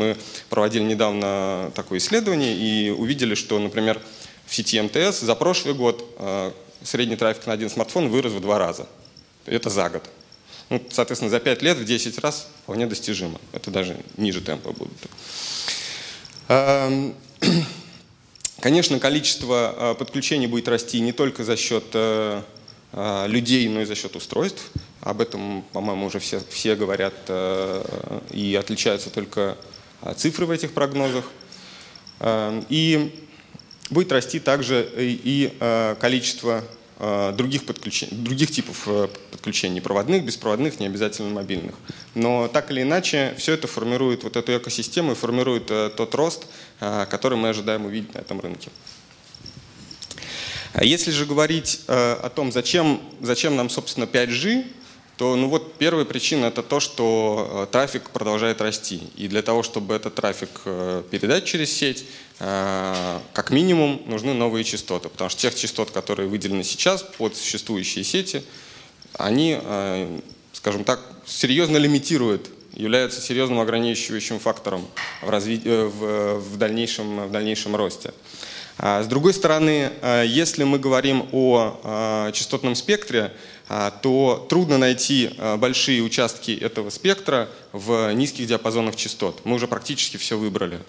Мы проводили недавно такое исследование и увидели, что, например, в сети МТС за прошлый год э, средний трафик на один смартфон вырос в два раза. Это за год. Ну, соответственно, за 5 лет в 10 раз вполне достижимо. Это даже ниже темпа будут. Эм, конечно, количество э, подключений будет расти не только за счет э, людей, но и за счет устройств. Об этом, по-моему, уже все, все говорят и отличаются только цифры в этих прогнозах. Эм, и будет расти также и количество Э, других, подключений, других типов э, подключений, проводных, беспроводных, не обязательно мобильных. Но так или иначе, все это формирует вот эту экосистему и формирует э, тот рост, который мы ожидаем увидеть на этом рынке. Если же говорить о том, зачем, зачем нам, собственно, 5G, то ну вот первая причина это то, что трафик продолжает расти. И для того, чтобы этот трафик передать через сеть, Э, как минимум нужны новые частоты, потому что тех частот, которые выделены сейчас под существующие сети, они, э, скажем так, серьезно лимитируют, являются серьезным ограничивающим фактором в, разви... Э, в, в, дальнейшем, в дальнейшем росте. А с другой стороны, если мы говорим о частотном спектре, то трудно найти большие участки этого спектра в низких диапазонах частот. Мы уже практически все выбрали.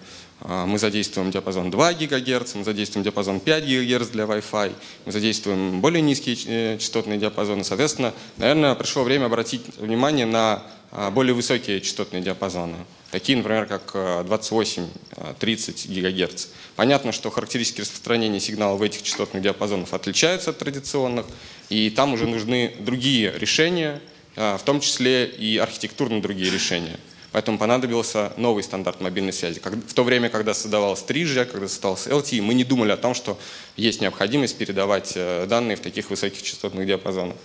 А, мы задействуем диапазон 2 ГГц, мы задействуем диапазон 5 ГГц для Wi-Fi, мы задействуем более низкие э, частотные диапазоны. Соответственно, наверное, пришло время обратить внимание на а, более высокие частотные диапазоны. Такие, например, как 28-30 э, ГГц. Понятно, что характеристики распространения сигнала в этих частотных диапазонах отличаются от традиционных, и там уже нужны другие решения, а, в том числе и архитектурно другие решения. Поэтому понадобился новый стандарт мобильной связи. В то время, когда создавалась 3G, когда создавался LTE, мы не думали о том, что есть необходимость передавать э, данные в таких высоких частотных диапазонах.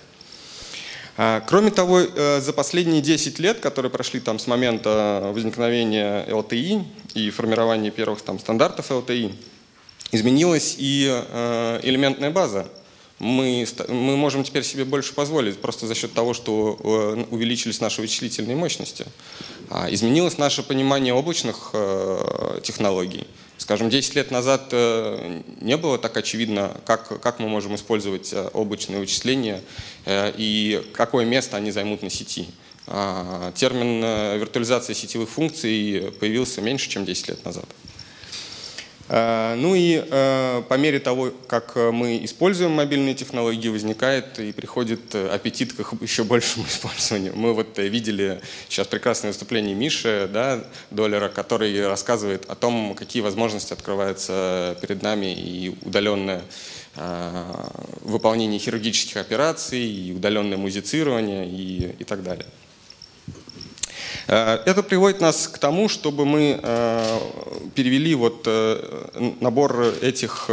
А, кроме того, э, за последние 10 лет, которые прошли там с момента возникновения LTE и формирования первых там, стандартов LTE, изменилась и э, элементная база мы, мы можем теперь себе больше позволить просто за счет того, что э, увеличились наши вычислительные мощности. А, изменилось наше понимание облачных технологий. Скажем, 10 лет назад э, не было так очевидно, как, как мы можем использовать облачные вычисления и какое место они займут на сети. А, термин виртуализация сетевых функций появился меньше, чем 10 лет назад. Э, ну и э, по мере того, как мы используем мобильные технологии, возникает и приходит аппетит к их еще большему использованию. Мы вот видели сейчас прекрасное выступление Миши, да, Доллера, который рассказывает о том, какие возможности открываются перед нами и удаленное э, выполнение хирургических операций, и удаленное музицирование и, и так далее. Э, это приводит нас к тому, чтобы мы э, перевели вот э, набор этих,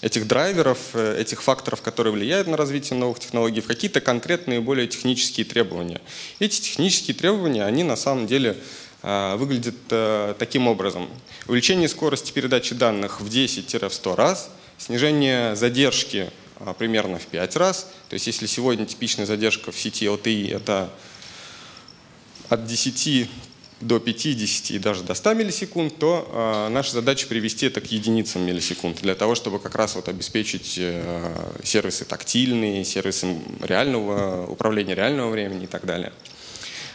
этих драйверов, этих факторов, которые влияют на развитие новых технологий, в какие-то конкретные более технические требования. Эти технические требования, они на самом деле выглядят таким образом. Увеличение скорости передачи данных в 10-100 раз, снижение задержки примерно в 5 раз. То есть если сегодня типичная задержка в сети LTE это от 10 до 50 и даже до 100 миллисекунд, то э, наша задача привести это к единицам миллисекунд, для того, чтобы как раз вот обеспечить э, сервисы тактильные, сервисы реального управления реального времени и так далее.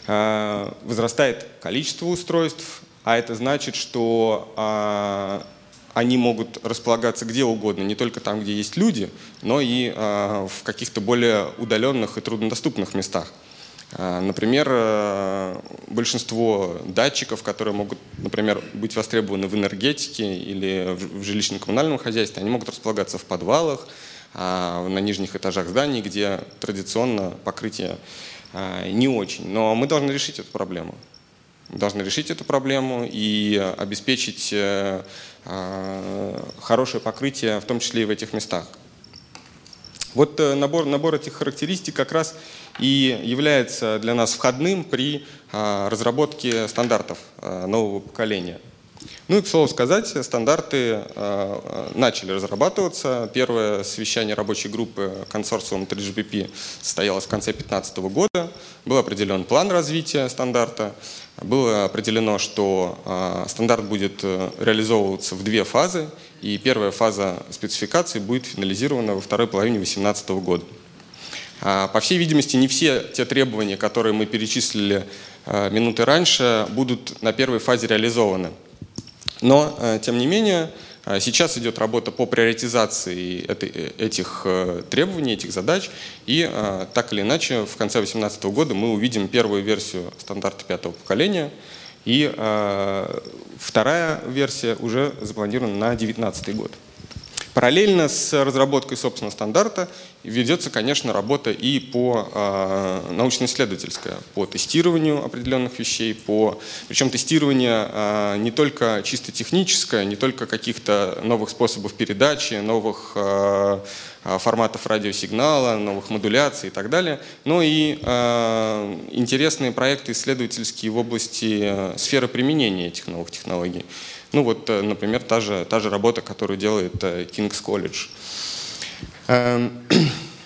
Э, возрастает количество устройств, а это значит, что э, они могут располагаться где угодно, не только там, где есть люди, но и э, в каких-то более удаленных и труднодоступных местах. А, например, э, большинство датчиков, которые могут, например, быть востребованы в энергетике или в жилищно-коммунальном хозяйстве, они могут располагаться в подвалах, а, на нижних этажах зданий, где традиционно покрытие а, не очень. Но мы должны решить эту проблему. Мы должны решить эту проблему и обеспечить э, хорошее покрытие, в том числе и в этих местах. Вот э, набор, набор этих характеристик как раз и является для нас входным при а, разработке стандартов а, нового поколения. Ну и, к слову сказать, стандарты э, начали разрабатываться. Первое совещание рабочей группы консорциума 3GPP состоялось в конце 2015 года. Был определен план развития стандарта. Было определено, что э, стандарт будет реализовываться в две фазы. И первая фаза спецификации будет финализирована во второй половине 2018 года. А, по всей видимости, не все те требования, которые мы перечислили минуты раньше, будут на первой фазе реализованы. Но, э, тем не менее, э, сейчас идет работа по приоритизации э, этих требований, этих задач, и так или иначе в конце 2018 года мы увидим первую версию стандарта пятого поколения, и вторая версия уже запланирована на 2019 год. Параллельно с разработкой собственного стандарта ведется, конечно, работа и по э, научно-исследовательская, по тестированию определенных вещей, по, причем тестирование э, не только чисто техническое, не только каких-то новых способов передачи, новых э, форматов радиосигнала, новых модуляций и так далее, но и э, интересные проекты исследовательские в области сферы применения этих новых технологий. Ну вот, э, например, та же, та же работа, которую делает э, King's College. Эм,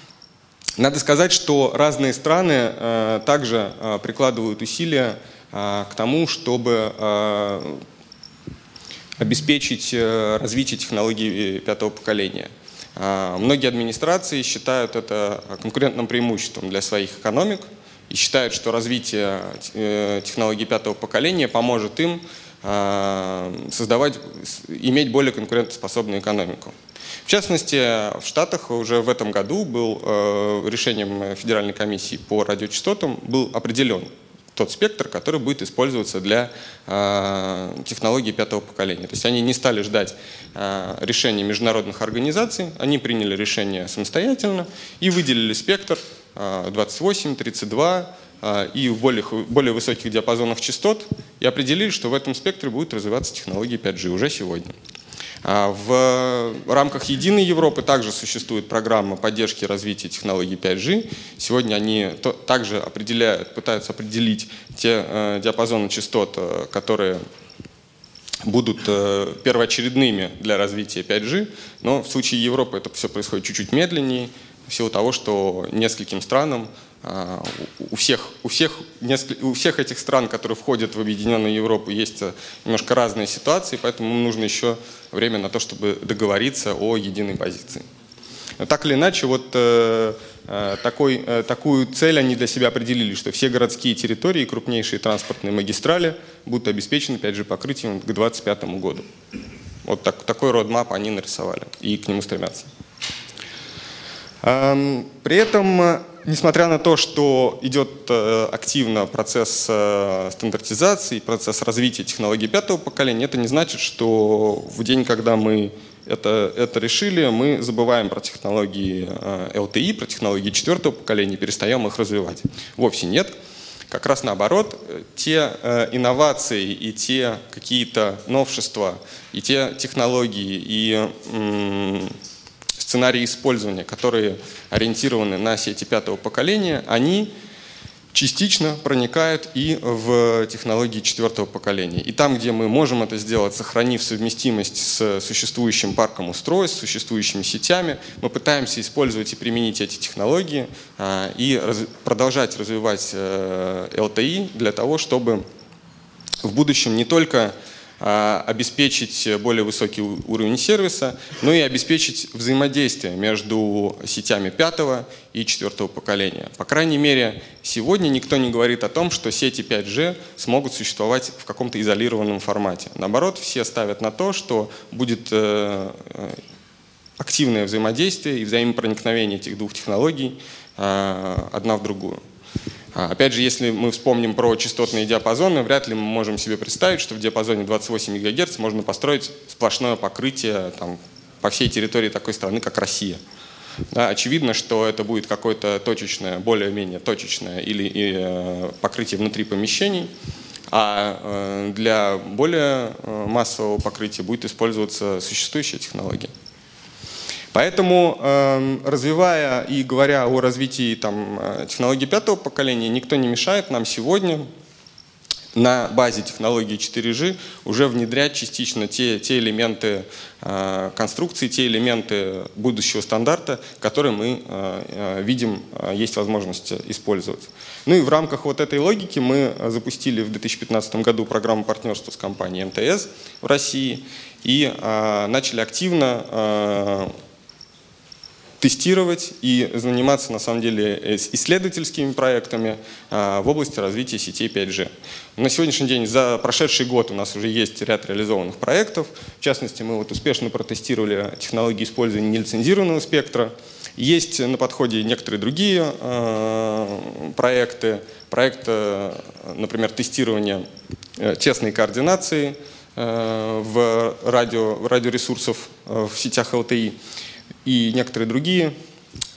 надо сказать, что разные страны э, также прикладывают усилия к тому, чтобы обеспечить развитие технологий пятого поколения. Многие администрации считают это конкурентным преимуществом для своих экономик и считают, что развитие технологий пятого поколения поможет им создавать, иметь более конкурентоспособную экономику. В частности, в Штатах уже в этом году был э, решением Федеральной комиссии по радиочастотам был определен тот спектр, который будет использоваться для э, технологий пятого поколения. То есть они не стали ждать э, решения международных организаций, они приняли решение самостоятельно и выделили спектр э, 28, 32, а, и в более, более высоких диапазонах частот и определили, что в этом спектре будет развиваться технология 5G уже сегодня. А, в рамках Единой Европы также существует программа поддержки развития технологий 5G. Сегодня они также определяют, пытаются определить те э, диапазоны частот, э, которые будут э, первоочередными для развития 5G, но в случае Европы это все происходит чуть-чуть медленнее, в силу того, что нескольким странам а, у всех, у, всех, у всех этих стран, которые входят в Объединенную Европу, есть э, немножко разные ситуации, поэтому нужно еще время на то, чтобы договориться о единой позиции. Но так или иначе, вот э, э такой, э, такую цель они для себя определили, что все городские территории и крупнейшие транспортные магистрали будут обеспечены 5G покрытием к 2025 году. Вот так, такой родмап они нарисовали и к нему стремятся. Эм, при этом несмотря на то, что идет э, активно процесс э, стандартизации, процесс развития технологий пятого поколения, это не значит, что в день, когда мы это, это решили, мы забываем про технологии LTE, э, про технологии четвертого поколения, перестаем их развивать. Вовсе нет. Как раз наоборот, те инновации и те какие-то новшества, и те технологии, и сценарии использования, которые ориентированы на сети пятого поколения, они частично проникают и в технологии четвертого поколения. И там, где мы можем это сделать, сохранив совместимость с существующим парком устройств, существующими сетями, мы пытаемся использовать и применить эти технологии а, и продолжать развивать LTE э, для того, чтобы в будущем не только обеспечить более высокий уровень сервиса, но и обеспечить взаимодействие между сетями пятого и четвертого поколения. По крайней мере, сегодня никто не говорит о том, что сети 5G смогут существовать в каком-то изолированном формате. Наоборот, все ставят на то, что будет э, активное взаимодействие и взаимопроникновение этих двух технологий э, одна в другую. А, опять же, если мы вспомним про частотные диапазоны, вряд ли мы можем себе представить, что в диапазоне 28 МГц можно построить сплошное покрытие там, по всей территории такой страны, как Россия. Да, очевидно, что это будет какое-то точечное, более-менее точечное или и, э, покрытие внутри помещений, а э, для более э, массового покрытия будет использоваться существующая технология. Поэтому, эм, развивая и говоря о развитии там, э, технологий пятого поколения, никто не мешает нам сегодня на базе технологии 4G уже внедрять частично те, те элементы э, конструкции, те элементы будущего стандарта, которые мы э, видим, есть возможность использовать. Ну и в рамках вот этой логики мы запустили в 2015 году программу партнерства с компанией МТС в России и начали активно тестировать и заниматься на самом деле исследовательскими проектами а, в области развития сетей 5G. На сегодняшний день за прошедший год у нас уже есть ряд реализованных проектов. В частности, мы вот успешно протестировали технологии использования нелицензированного спектра. Есть на подходе некоторые другие э, проекты. Проект, э, например, тестирования э, тесной координации э, в, радио, в радиоресурсов э, в сетях LTE и некоторые другие.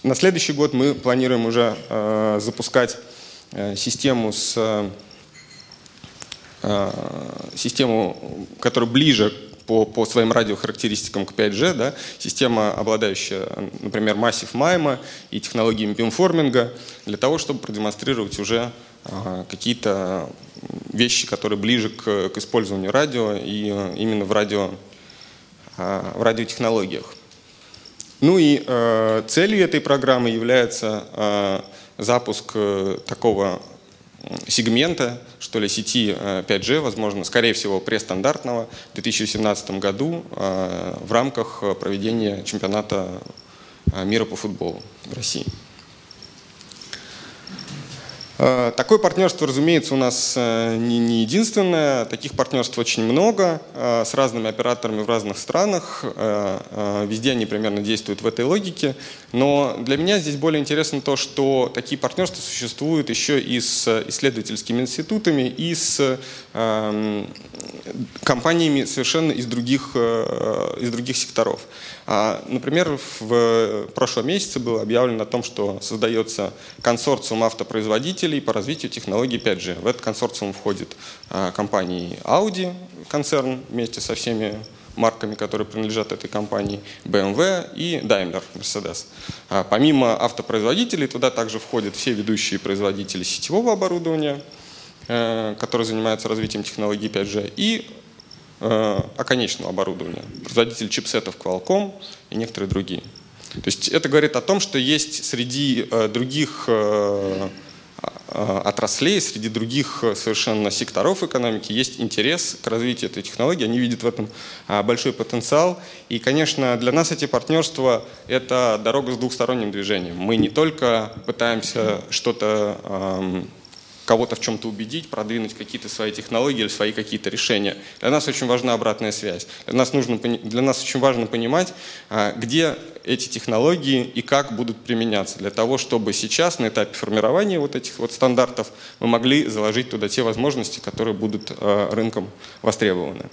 На следующий год мы планируем уже э, запускать э, систему с э, систему, которая ближе по, по своим радиохарактеристикам к 5G, да, система, обладающая, например, массив майма и технологиями бимформинга, для того, чтобы продемонстрировать уже э, какие-то вещи, которые ближе к, к использованию радио и э, именно в, радио, э, в радиотехнологиях. Ну и э, целью этой программы является э, запуск э, такого сегмента, что ли, сети 5G, э, возможно, скорее всего, престандартного в 2017 году э, в рамках проведения чемпионата э, мира по футболу в России. Э, такое партнерство, разумеется, у нас э, не, единственное. Таких партнерств очень много э, с разными операторами в разных странах. Везде они примерно действуют в этой логике. Но для меня здесь более интересно то, что такие партнерства существуют еще и с исследовательскими институтами, и с эм, компаниями совершенно из других, из других секторов. А, например, в прошлом месяце было объявлено о том, что создается консорциум автопроизводителей по развитию технологий 5G. В этот консорциум входит а, компании Audi, концерн вместе со всеми марками, которые принадлежат этой компании, BMW и Daimler, Mercedes. А, помимо автопроизводителей, туда также входят все ведущие производители сетевого оборудования, э, которые занимаются развитием технологий 5G, и Э, оконечного оборудования, производитель чипсетов Qualcomm и некоторые другие. То есть это говорит о том, что есть среди э, других отраслей, среди других совершенно секторов экономики есть интерес к развитию этой технологии, они видят в этом большой потенциал. И, конечно, для нас эти партнерства – это дорога с двухсторонним движением. Мы не только пытаемся что-то эм, кого-то в чем-то убедить, продвинуть какие-то свои технологии или свои какие-то решения. Для нас очень важна обратная связь. Для нас, нужно, для нас очень важно понимать, а, где эти технологии и как будут применяться, для того, чтобы сейчас на этапе формирования вот этих вот стандартов мы могли заложить туда те возможности, которые будут а, рынком востребованы.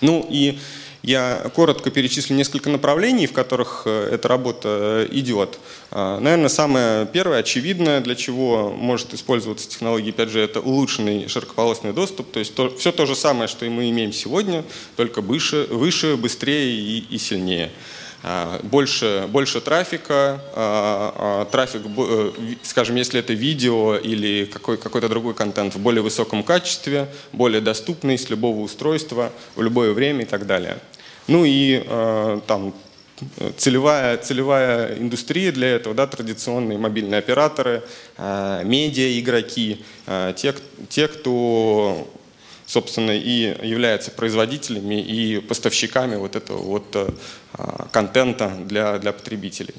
Ну и я коротко перечислю несколько направлений, в которых э, эта работа э, идет. А, наверное, самое первое, очевидное, для чего может использоваться технология 5G, это улучшенный широкополосный доступ. То есть то, все то же самое, что и мы имеем сегодня, только выше, выше быстрее и, и сильнее а, больше, больше трафика, а, трафик, э, скажем, если это видео или какой, какой-то другой контент в более высоком качестве, более доступный с любого устройства, в любое время и так далее. Ну и э, там целевая, целевая индустрия для этого, да, традиционные мобильные операторы, э, медиа игроки, э, те, те, кто собственно, и являются производителями и поставщиками вот этого вот контента для, для потребителей.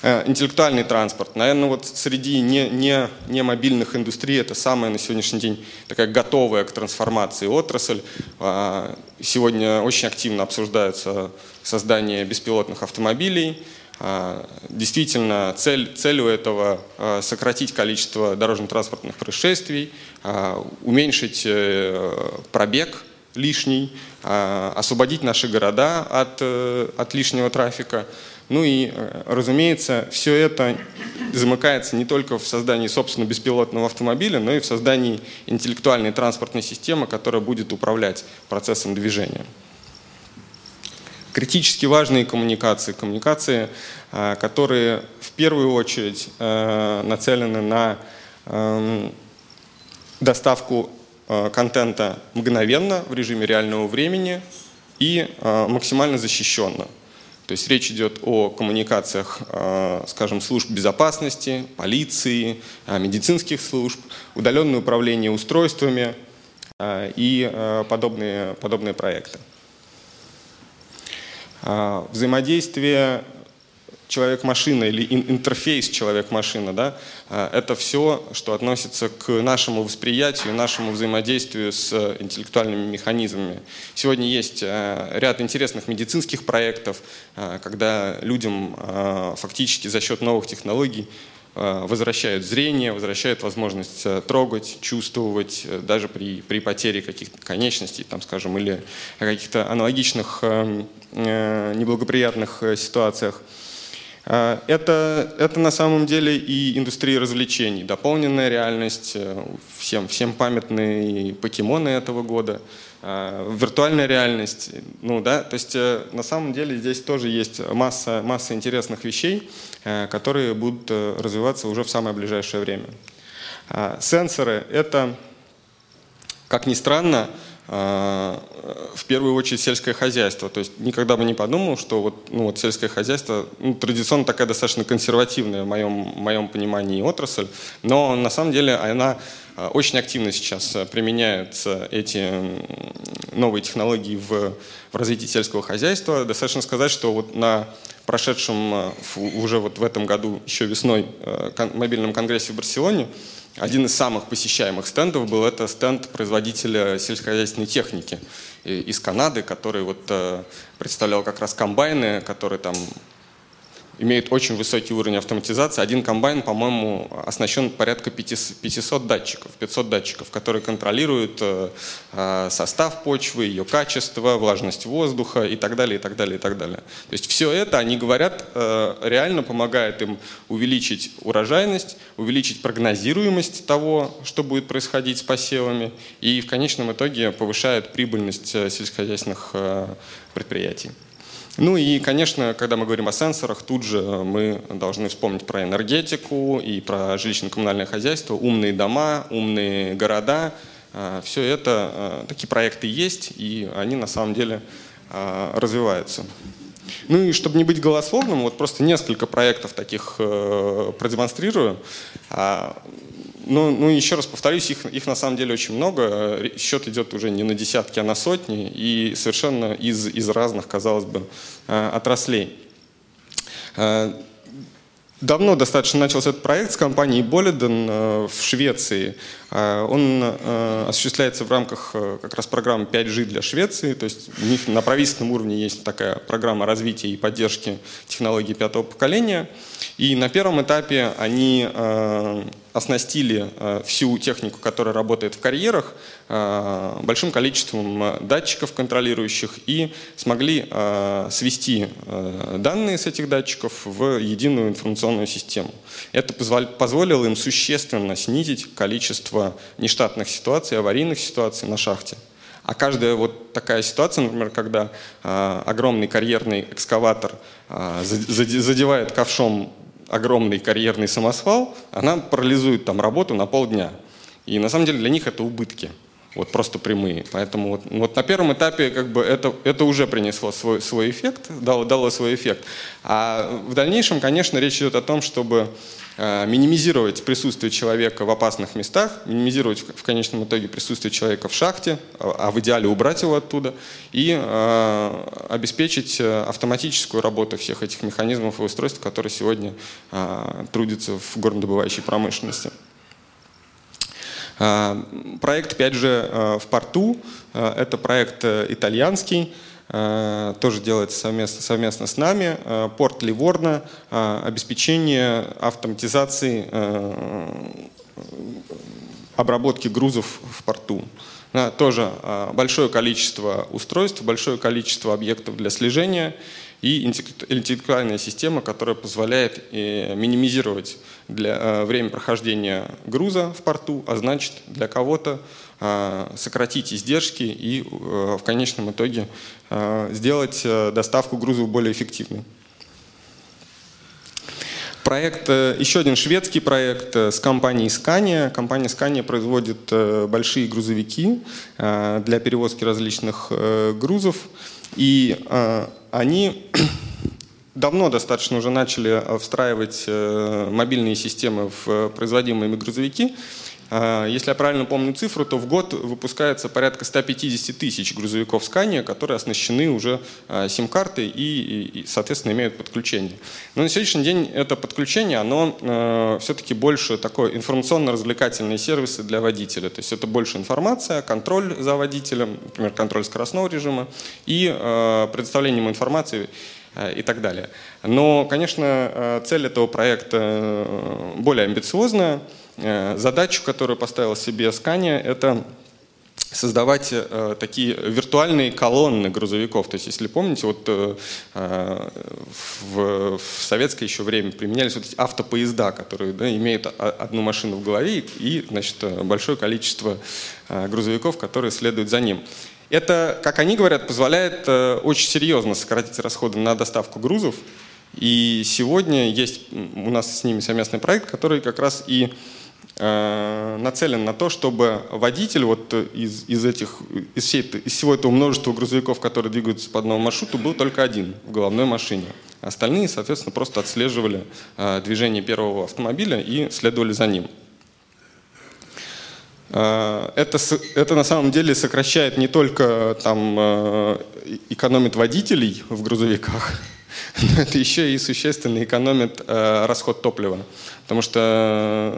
Э, интеллектуальный транспорт. Наверное, вот среди не, не, не мобильных индустрий это самая на сегодняшний день такая готовая к трансформации отрасль. А, сегодня очень активно обсуждается создание беспилотных автомобилей. А, действительно, цель, целью этого а, сократить количество дорожно-транспортных происшествий, уменьшить э, пробег лишний, освободить наши города от, э, от лишнего трафика. Ну и, э, разумеется, все это замыкается не только в создании, собственно, беспилотного автомобиля, но и в создании интеллектуальной транспортной системы, которая будет управлять процессом движения. Критически важные коммуникации, коммуникации, э, которые в первую очередь э, нацелены на эм, доставку контента мгновенно в режиме реального времени и максимально защищенно. То есть речь идет о коммуникациях, скажем, служб безопасности, полиции, медицинских служб, удаленное управление устройствами и подобные, подобные проекты. Взаимодействие человек-машина или интерфейс человек-машина, да, а, это все, что относится к нашему восприятию, нашему взаимодействию с интеллектуальными механизмами. Сегодня есть а, ряд интересных медицинских проектов, а, когда людям фактически за счет новых технологий возвращают зрение, возвращают возможность трогать, чувствовать, даже при, при потере каких-то конечностей, там, скажем, или каких-то аналогичных неблагоприятных э, ситуациях. А, это, это на самом деле и индустрия развлечений, дополненная реальность, э, всем, всем памятные покемоны этого года, а, виртуальная реальность. Ну, да, то есть э, на самом деле здесь тоже есть масса, масса интересных вещей, э, которые будут развиваться уже в самое ближайшее время. А, сенсоры — это, как ни странно, в первую очередь сельское хозяйство. То есть никогда бы не подумал, что вот, ну, вот сельское хозяйство ну, традиционно такая достаточно консервативная в моем, моем понимании отрасль, но на самом деле она а, очень активно сейчас применяет эти новые технологии в, в развитии сельского хозяйства. Достаточно сказать, что вот на прошедшем а, уже вот в этом году, еще весной, мобильном конгрессе в Барселоне, один из самых посещаемых стендов был это стенд производителя сельскохозяйственной техники из Канады, который вот э, представлял как раз комбайны, которые там имеет очень высокий уровень автоматизации. Один комбайн, по-моему, оснащен порядка 500 датчиков, 500 датчиков, которые контролируют э, э, состав почвы, ее качество, влажность воздуха и так далее, и так далее, и так далее. То есть все это, они говорят, э, реально помогает им увеличить урожайность, увеличить прогнозируемость того, что будет происходить с посевами, и в конечном итоге повышает прибыльность сельскохозяйственных предприятий. Ну и, конечно, когда мы говорим о сенсорах, тут же мы должны вспомнить про энергетику и про жилищно-коммунальное хозяйство, умные дома, умные города. А, Все это, а, такие проекты есть, и они на самом деле а, развиваются. Ну и чтобы не быть голословным, вот просто несколько проектов таких э, продемонстрирую. Ну, ну, еще раз повторюсь, их, их на самом деле очень много. Счет идет уже не на десятки, а на сотни. И совершенно из, из разных, казалось бы, э, отраслей. Э, давно достаточно начался этот проект с компанией Boliden э, в Швеции. Он осуществляется в рамках как раз программы 5G для Швеции. То есть у них на правительственном уровне есть такая программа развития и поддержки технологий пятого поколения. И на первом этапе они оснастили э, всю технику, которая работает в карьерах, э, большим количеством э, датчиков контролирующих и смогли свести данные с этих датчиков в единую информационную систему. Это позволило им существенно снизить количество нештатных ситуаций, аварийных ситуаций на шахте. А каждая вот такая ситуация, например, когда э, огромный карьерный экскаватор э, задевает ковшом огромный карьерный самосвал, она парализует там работу на полдня. И на самом деле для них это убытки. Вот просто прямые. Поэтому вот, вот на первом этапе как бы это, это уже принесло свой, свой эффект, дало, дало свой эффект. А в дальнейшем, конечно, речь идет о том, чтобы минимизировать присутствие человека в опасных местах, минимизировать в конечном итоге присутствие человека в шахте, а, а в идеале убрать его оттуда, и э, обеспечить э, автоматическую работу всех этих механизмов и устройств, которые сегодня трудятся в горнодобывающей промышленности. Проект 5G в порту – это проект итальянский, Э, тоже делается совместно, совместно с нами. Э, порт Ливорно, э, обеспечение автоматизации обработки грузов в порту. Тоже большое количество устройств, большое количество объектов для слежения и интеллектуальная система, которая позволяет минимизировать для, время прохождения груза в порту, а значит для кого-то а, сократить издержки и э, в конечном итоге сделать э, доставку грузов более эффективной. Проект, еще один шведский проект с компанией Scania. Компания Scania производит большие грузовики для перевозки различных грузов. И они давно достаточно уже начали встраивать мобильные системы в производимые грузовики. А, если я правильно помню цифру, то в год выпускается порядка 150 тысяч грузовиков Scania, которые оснащены уже а, сим-картой и, соответственно, имеют подключение. Но на сегодняшний день это подключение, оно а, все-таки больше такое информационно-развлекательные сервисы для водителя. То есть это больше информация, контроль за водителем, например, контроль скоростного режима и предоставлением информации и так далее. Но, конечно, цель этого проекта э, более амбициозная. Э, задачу, которую поставил себе Scania, это создавать э, такие виртуальные колонны грузовиков. То есть, если помните, вот э, э в, в советское еще время применялись вот эти автопоезда, которые да, имеют одну машину в голове и, значит, большое количество э, грузовиков, которые следуют за ним. Это, как они говорят, позволяет э, очень серьезно сократить расходы на доставку грузов. И сегодня есть у нас с ними совместный проект, который как раз и Э, нацелен на то, чтобы водитель вот из, из, этих, из, всей, из всего этого множества грузовиков, которые двигаются по одному маршруту, был только один в головной машине. Остальные, соответственно, просто отслеживали э, движение первого автомобиля и следовали за ним. Э, это, это на самом деле сокращает не только там, экономит водителей в грузовиках, это еще и существенно экономит расход топлива потому что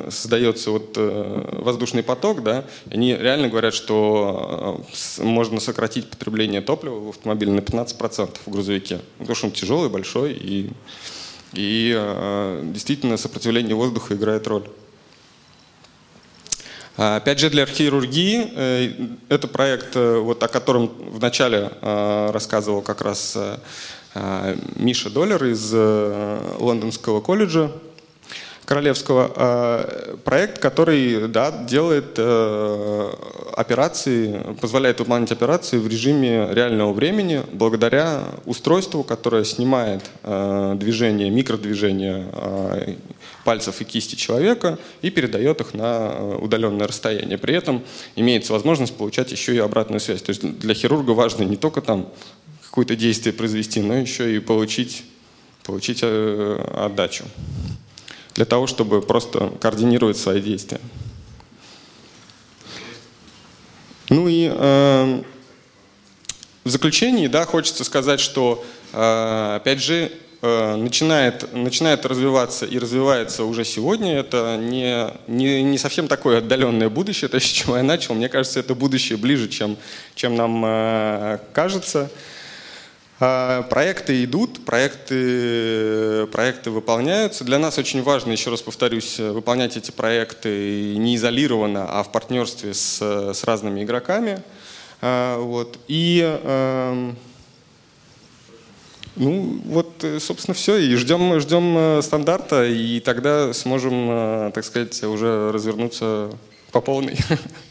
э, создается вот э, воздушный поток, да, они реально говорят, что э, можно сократить потребление топлива в автомобиле на 15% в грузовике, потому что он тяжелый, большой, и, и действительно сопротивление воздуха играет роль. А, опять же, для хирургии это проект, вот, о котором вначале рассказывал как раз Миша Доллер из Лондонского колледжа Королевского, а, проект, который да, делает э, операции, позволяет выполнять операции в режиме реального времени благодаря устройству, которое снимает э, движение, микродвижение э, пальцев и кисти человека и передает их на удаленное расстояние. При этом имеется возможность получать еще и обратную связь. То есть для хирурга важно не только там какое-то действие произвести, но еще и получить, получить отдачу для того, чтобы просто координировать свои действия. Ну и э, в заключении, да, хочется сказать, что, э, опять же, э, начинает, начинает развиваться и развивается уже сегодня. Это не, не, не совсем такое отдаленное будущее, то, с чего я начал. Мне кажется, это будущее ближе, чем, чем нам э, кажется. А, проекты идут, проекты, проекты выполняются. Для нас очень важно, еще раз повторюсь, выполнять эти проекты не изолированно, а в партнерстве с, с разными игроками. А, вот. И эм, ну, вот, собственно, все. И ждем, ждем э, стандарта, и тогда сможем, э, так сказать, уже развернуться по полной.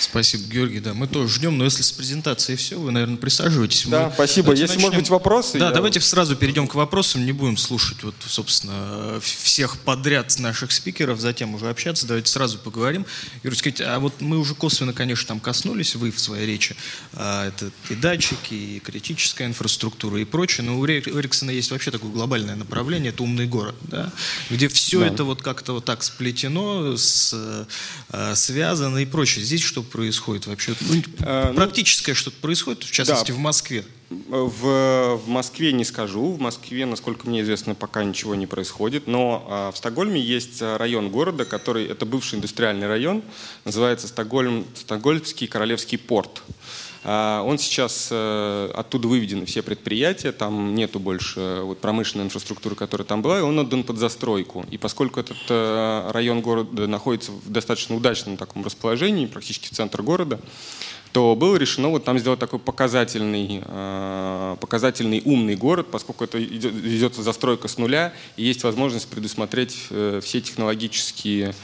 Спасибо, Георгий. Да, мы тоже ждем, но если с презентацией все, вы, наверное, присаживайтесь. Да, мы, спасибо. Если, начнем... может быть, вопросы. Да, я... давайте сразу перейдем к вопросам, не будем слушать, вот, собственно, всех подряд наших спикеров, затем уже общаться. Давайте сразу поговорим. Юрий, скажите, а вот мы уже косвенно, конечно, там коснулись, вы в своей речи, а, это и датчики, и критическая инфраструктура и прочее, но у Эриксона есть вообще такое глобальное направление, это умный город, да, где все да. это вот как-то вот так сплетено, с, а, связано и прочее. Здесь что происходит вообще? Ну, а, практическое ну, что-то происходит, в частности, да. в Москве? В, в Москве не скажу. В Москве, насколько мне известно, пока ничего не происходит. Но а, в Стокгольме есть район города, который это бывший индустриальный район, называется Стокгольм, Стокгольмский Королевский порт. А, он сейчас э, оттуда выведены все предприятия, там нету больше вот промышленной инфраструктуры, которая там была, и он отдан под застройку. И поскольку этот э, район города находится в достаточно удачном таком расположении, практически в центр города, то было решено вот там сделать такой показательный, э, показательный умный город, поскольку это идет, ведется застройка с нуля, и есть возможность предусмотреть все технологические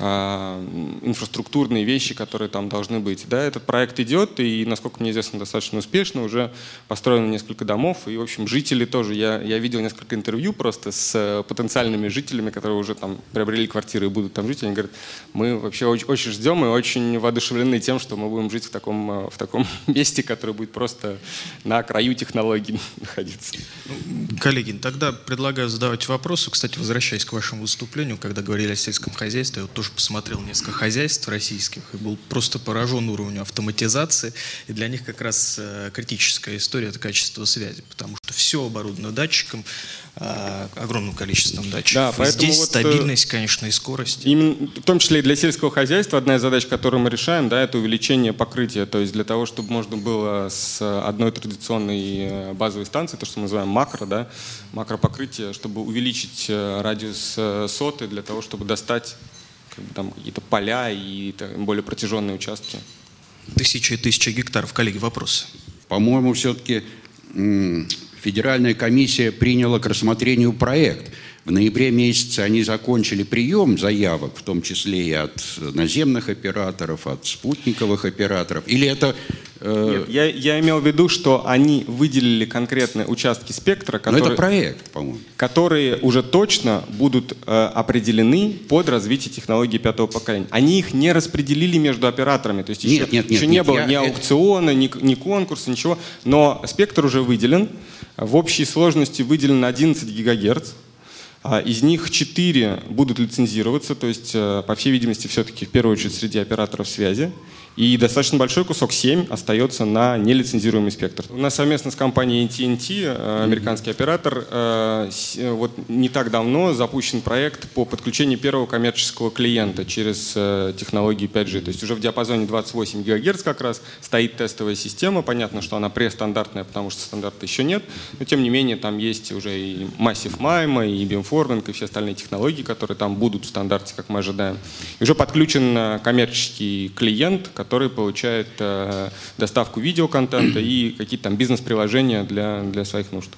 инфраструктурные вещи, которые там должны быть. Да, этот проект идет, и, насколько мне известно, достаточно успешно, уже построено несколько домов, и, в общем, жители тоже. Я, я видел несколько интервью просто с э, потенциальными жителями, которые уже там приобрели квартиры и будут там жить, они говорят, мы вообще очень, очень ждем и очень воодушевлены тем, что мы будем жить в таком, э, в таком месте, которое будет просто на краю технологий находиться. Коллеги, тогда предлагаю задавать вопросы. Кстати, возвращаясь к вашему выступлению, когда говорили о сельском хозяйстве, вот тоже посмотрел несколько хозяйств российских и был просто поражен уровнем автоматизации. И для них как раз э, критическая история – это качество связи, потому что все оборудовано датчиком, э, огромным количеством датчиков. Да, и здесь вот э, стабильность, конечно, и скорость. Именно, в том числе и для сельского хозяйства одна из задач, которую мы решаем, да, это увеличение покрытия. То есть для того, чтобы можно было с одной традиционной базовой станции, то, что мы называем макро, да, макропокрытие, чтобы увеличить радиус соты для того, чтобы достать как бы, там какие-то поля и более протяженные участки. Тысячи и тысячи гектаров. Коллеги, вопросы? По-моему, все-таки Федеральная комиссия приняла к рассмотрению проект – в ноябре месяце они закончили прием заявок, в том числе и от наземных операторов, от спутниковых операторов. Или это... Э... Нет, я, я имел в виду, что они выделили конкретные участки спектра, которые, Но это проект, по-моему. которые уже точно будут э, определены под развитие технологий пятого поколения. Они их не распределили между операторами. То есть еще, нет, нет, еще нет, не нет, было я... ни аукциона, ни, ни конкурса, ничего. Но спектр уже выделен. В общей сложности выделено 11 гигагерц. А из них четыре будут лицензироваться, то есть, э, по всей видимости, все-таки в первую очередь среди операторов связи. И достаточно большой кусок 7 остается на нелицензируемый спектр. У нас совместно с компанией AT&T, э, американский оператор, э, вот не так давно запущен проект по подключению первого коммерческого клиента через э, технологии 5G. То есть уже в диапазоне 28 ГГц как раз стоит тестовая система. Понятно, что она престандартная, потому что стандарта еще нет. Но тем не менее там есть уже и Massive MIMO, и beamforming, и все остальные технологии, которые там будут в стандарте, как мы ожидаем. И уже подключен коммерческий клиент, который получает э, доставку видеоконтента и какие-то там бизнес-приложения для, для своих нужд.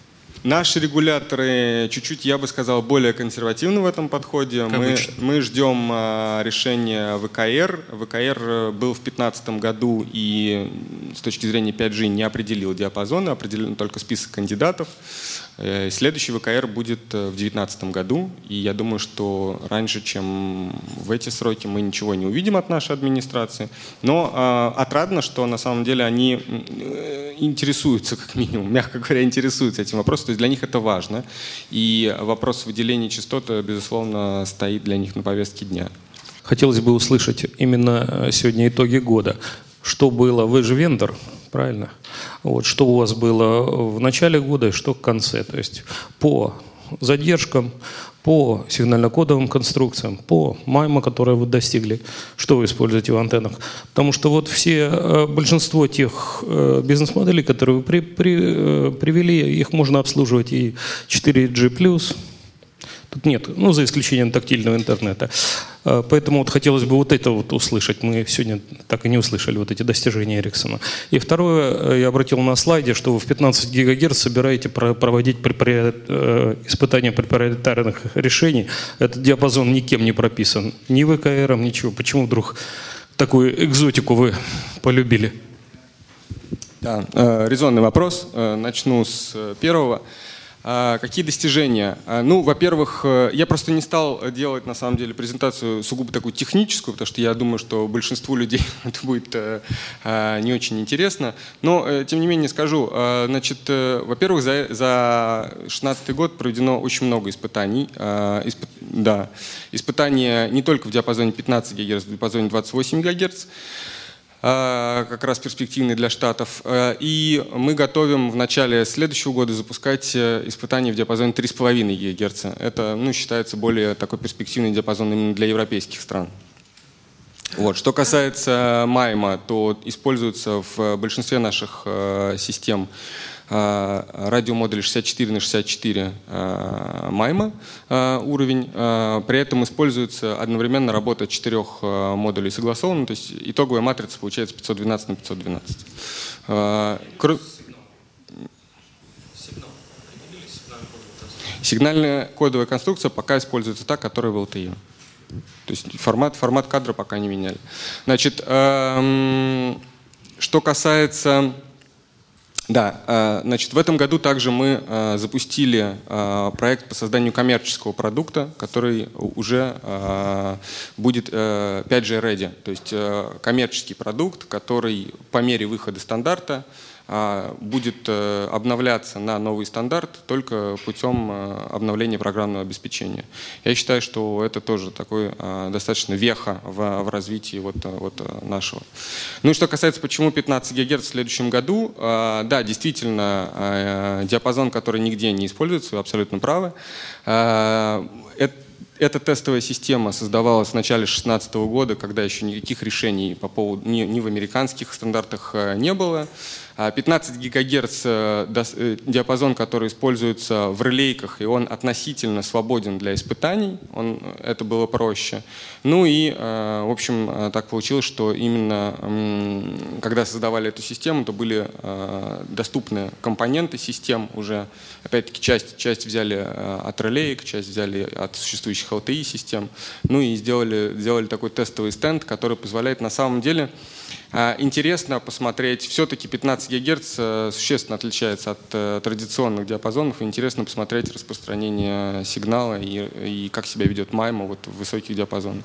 Наши регуляторы чуть-чуть, я бы сказал, более консервативны в этом подходе. мы, мы ждем а, решения ВКР. ВКР был в 2015 году и с точки зрения 5G не определил диапазон, определен только список кандидатов. Э, следующий ВКР будет э, в 2019 году, и я думаю, что раньше, чем в эти сроки, мы ничего не увидим от нашей администрации. Но э, отрадно, что на самом деле они э, интересуются, как минимум, мягко говоря, интересуются этим вопросом, то есть для них это важно. И вопрос выделения частот, безусловно, стоит для них на повестке дня. Хотелось бы услышать именно сегодня итоги года. Что было? Вы же вендор, правильно? Вот, что у вас было в начале года и что в конце. То есть по задержкам, по сигнально-кодовым конструкциям, по майма, которые вы достигли, что вы используете в антеннах. Потому что вот все, э, большинство тех э, бизнес-моделей, которые вы при, при, э, привели, их можно обслуживать и 4G+, Тут нет, ну, за исключением тактильного интернета. А, поэтому вот хотелось бы вот это вот услышать. Мы сегодня так и не услышали вот эти достижения Эриксона. И второе, э, я обратил на слайде, что вы в 15 ГГц собираете проводить э, испытания проприетарных решений. Этот диапазон никем не прописан. Ни ВКР, ничего. Почему вдруг такую экзотику вы полюбили? Да, э, резонный вопрос. Начну с первого. А, какие достижения? А, ну, во-первых, э, я просто не стал делать на самом деле презентацию сугубо такую техническую, потому что я думаю, что большинству людей это будет э, а, не очень интересно. Но, э, тем не менее, скажу. Значит, во-первых, за, за 2016 год проведено очень много испытаний. Исп, да, испытания не только в диапазоне 15 ГГц, в диапазоне 28 ГГц. А, как раз перспективный для Штатов. А, и мы готовим в начале следующего года запускать э, испытания в диапазоне 3,5 ГГц. Это ну, считается более такой перспективный диапазон именно для европейских стран. Вот. Что касается майма, то используется в большинстве наших э, систем а, радиомодули 64 на 64 а, майма а, уровень. При этом используется одновременно работа четырех модулей согласованно, то есть итоговая матрица получается 512 на 512. Сигнальная кодовая конструкция пока используется та, которая в LTE. То есть формат, формат кадра пока не меняли. Значит, эм, что касается да, э, значит, в этом году также мы э, запустили э, проект по созданию коммерческого продукта, который уже будет 5G ready, то есть коммерческий продукт, который по мере выхода стандарта будет э, обновляться на новый стандарт только путем э, обновления программного обеспечения. Я считаю, что это тоже такой э, достаточно веха в, в развитии вот, вот нашего. Ну и что касается, почему 15 ГГц в следующем году, да, действительно, диапазон, который нигде не используется, вы абсолютно правы. Эта тестовая система создавалась в начале 2016 года, когда еще никаких решений по поводу ни, ни в американских стандартах не было. 15 а ГГц э, э, диапазон, который используется в релейках, и он относительно свободен для испытаний, он, это было проще. Ну и, э, в общем, так получилось, что именно когда создавали эту систему, то были доступны компоненты систем уже, опять-таки, часть, часть взяли от релеек, часть взяли от существующих LTE-систем, ну и сделали, сделали такой тестовый стенд, который позволяет на самом деле интересно посмотреть, все-таки 15 ГГц существенно отличается от э, традиционных диапазонов, интересно посмотреть распространение сигнала и, и как себя ведет майма вот в высоких диапазонах.